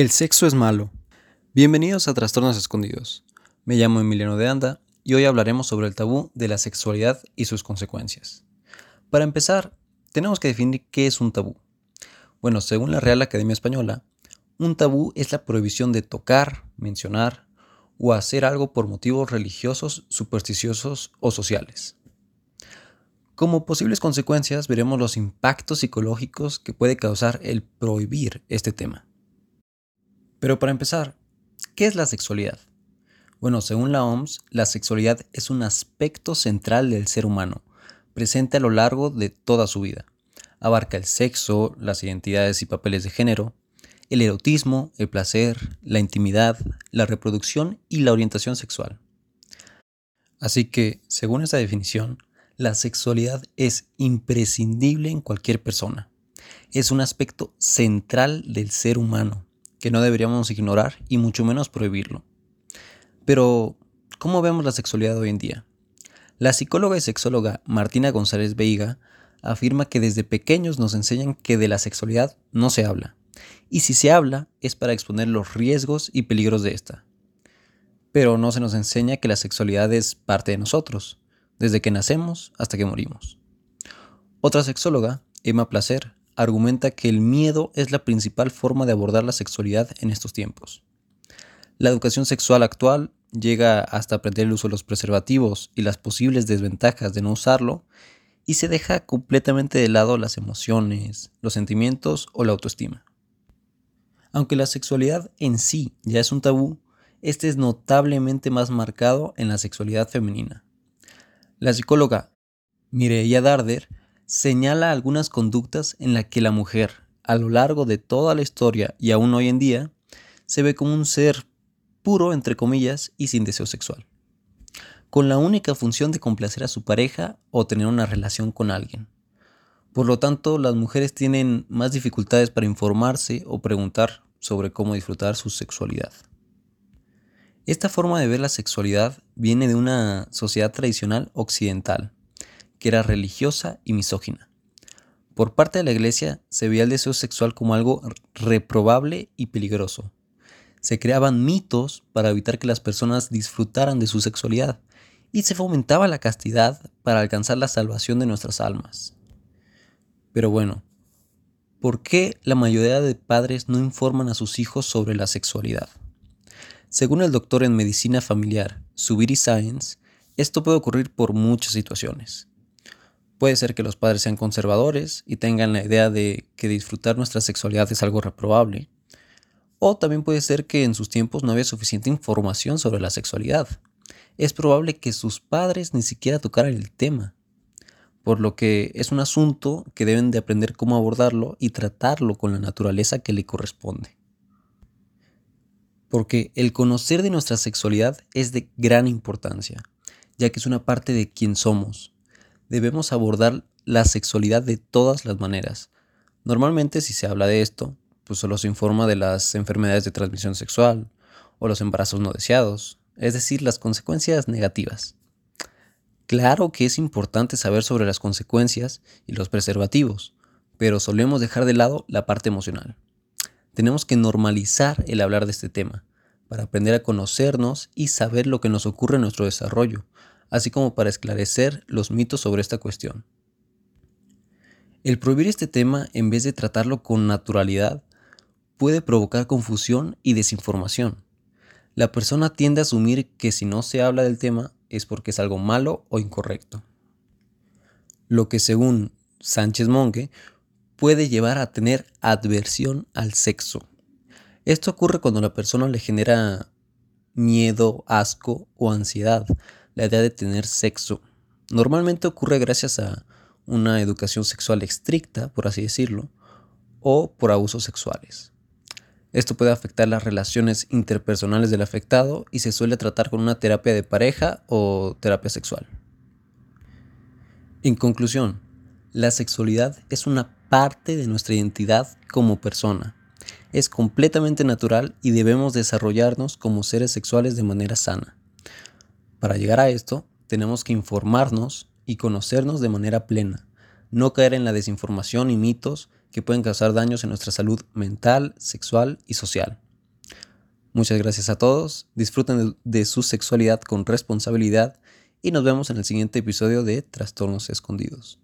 El sexo es malo. Bienvenidos a Trastornos Escondidos. Me llamo Emiliano de Anda y hoy hablaremos sobre el tabú de la sexualidad y sus consecuencias. Para empezar, tenemos que definir qué es un tabú. Bueno, según la Real Academia Española, un tabú es la prohibición de tocar, mencionar o hacer algo por motivos religiosos, supersticiosos o sociales. Como posibles consecuencias veremos los impactos psicológicos que puede causar el prohibir este tema. Pero para empezar, ¿qué es la sexualidad? Bueno, según la OMS, la sexualidad es un aspecto central del ser humano, presente a lo largo de toda su vida. Abarca el sexo, las identidades y papeles de género, el erotismo, el placer, la intimidad, la reproducción y la orientación sexual. Así que, según esta definición, la sexualidad es imprescindible en cualquier persona. Es un aspecto central del ser humano que no deberíamos ignorar y mucho menos prohibirlo. Pero, ¿cómo vemos la sexualidad hoy en día? La psicóloga y sexóloga Martina González Veiga afirma que desde pequeños nos enseñan que de la sexualidad no se habla, y si se habla es para exponer los riesgos y peligros de esta. Pero no se nos enseña que la sexualidad es parte de nosotros, desde que nacemos hasta que morimos. Otra sexóloga, Emma Placer, argumenta que el miedo es la principal forma de abordar la sexualidad en estos tiempos. La educación sexual actual llega hasta aprender el uso de los preservativos y las posibles desventajas de no usarlo y se deja completamente de lado las emociones, los sentimientos o la autoestima. Aunque la sexualidad en sí ya es un tabú, este es notablemente más marcado en la sexualidad femenina. La psicóloga Mireia Darder señala algunas conductas en las que la mujer, a lo largo de toda la historia y aún hoy en día, se ve como un ser puro, entre comillas, y sin deseo sexual, con la única función de complacer a su pareja o tener una relación con alguien. Por lo tanto, las mujeres tienen más dificultades para informarse o preguntar sobre cómo disfrutar su sexualidad. Esta forma de ver la sexualidad viene de una sociedad tradicional occidental, que era religiosa y misógina. Por parte de la iglesia se veía el deseo sexual como algo reprobable y peligroso. Se creaban mitos para evitar que las personas disfrutaran de su sexualidad y se fomentaba la castidad para alcanzar la salvación de nuestras almas. Pero bueno, ¿por qué la mayoría de padres no informan a sus hijos sobre la sexualidad? Según el doctor en medicina familiar, Subiri Science, esto puede ocurrir por muchas situaciones. Puede ser que los padres sean conservadores y tengan la idea de que disfrutar nuestra sexualidad es algo reprobable. O también puede ser que en sus tiempos no había suficiente información sobre la sexualidad. Es probable que sus padres ni siquiera tocaran el tema. Por lo que es un asunto que deben de aprender cómo abordarlo y tratarlo con la naturaleza que le corresponde porque el conocer de nuestra sexualidad es de gran importancia, ya que es una parte de quien somos. Debemos abordar la sexualidad de todas las maneras. Normalmente si se habla de esto, pues solo se informa de las enfermedades de transmisión sexual o los embarazos no deseados, es decir, las consecuencias negativas. Claro que es importante saber sobre las consecuencias y los preservativos, pero solemos dejar de lado la parte emocional tenemos que normalizar el hablar de este tema, para aprender a conocernos y saber lo que nos ocurre en nuestro desarrollo, así como para esclarecer los mitos sobre esta cuestión. El prohibir este tema en vez de tratarlo con naturalidad puede provocar confusión y desinformación. La persona tiende a asumir que si no se habla del tema es porque es algo malo o incorrecto. Lo que según Sánchez Monge puede llevar a tener adversión al sexo. Esto ocurre cuando la persona le genera miedo, asco o ansiedad la idea de tener sexo. Normalmente ocurre gracias a una educación sexual estricta, por así decirlo, o por abusos sexuales. Esto puede afectar las relaciones interpersonales del afectado y se suele tratar con una terapia de pareja o terapia sexual. En conclusión, la sexualidad es una parte de nuestra identidad como persona. Es completamente natural y debemos desarrollarnos como seres sexuales de manera sana. Para llegar a esto, tenemos que informarnos y conocernos de manera plena, no caer en la desinformación y mitos que pueden causar daños en nuestra salud mental, sexual y social. Muchas gracias a todos, disfruten de su sexualidad con responsabilidad y nos vemos en el siguiente episodio de Trastornos Escondidos.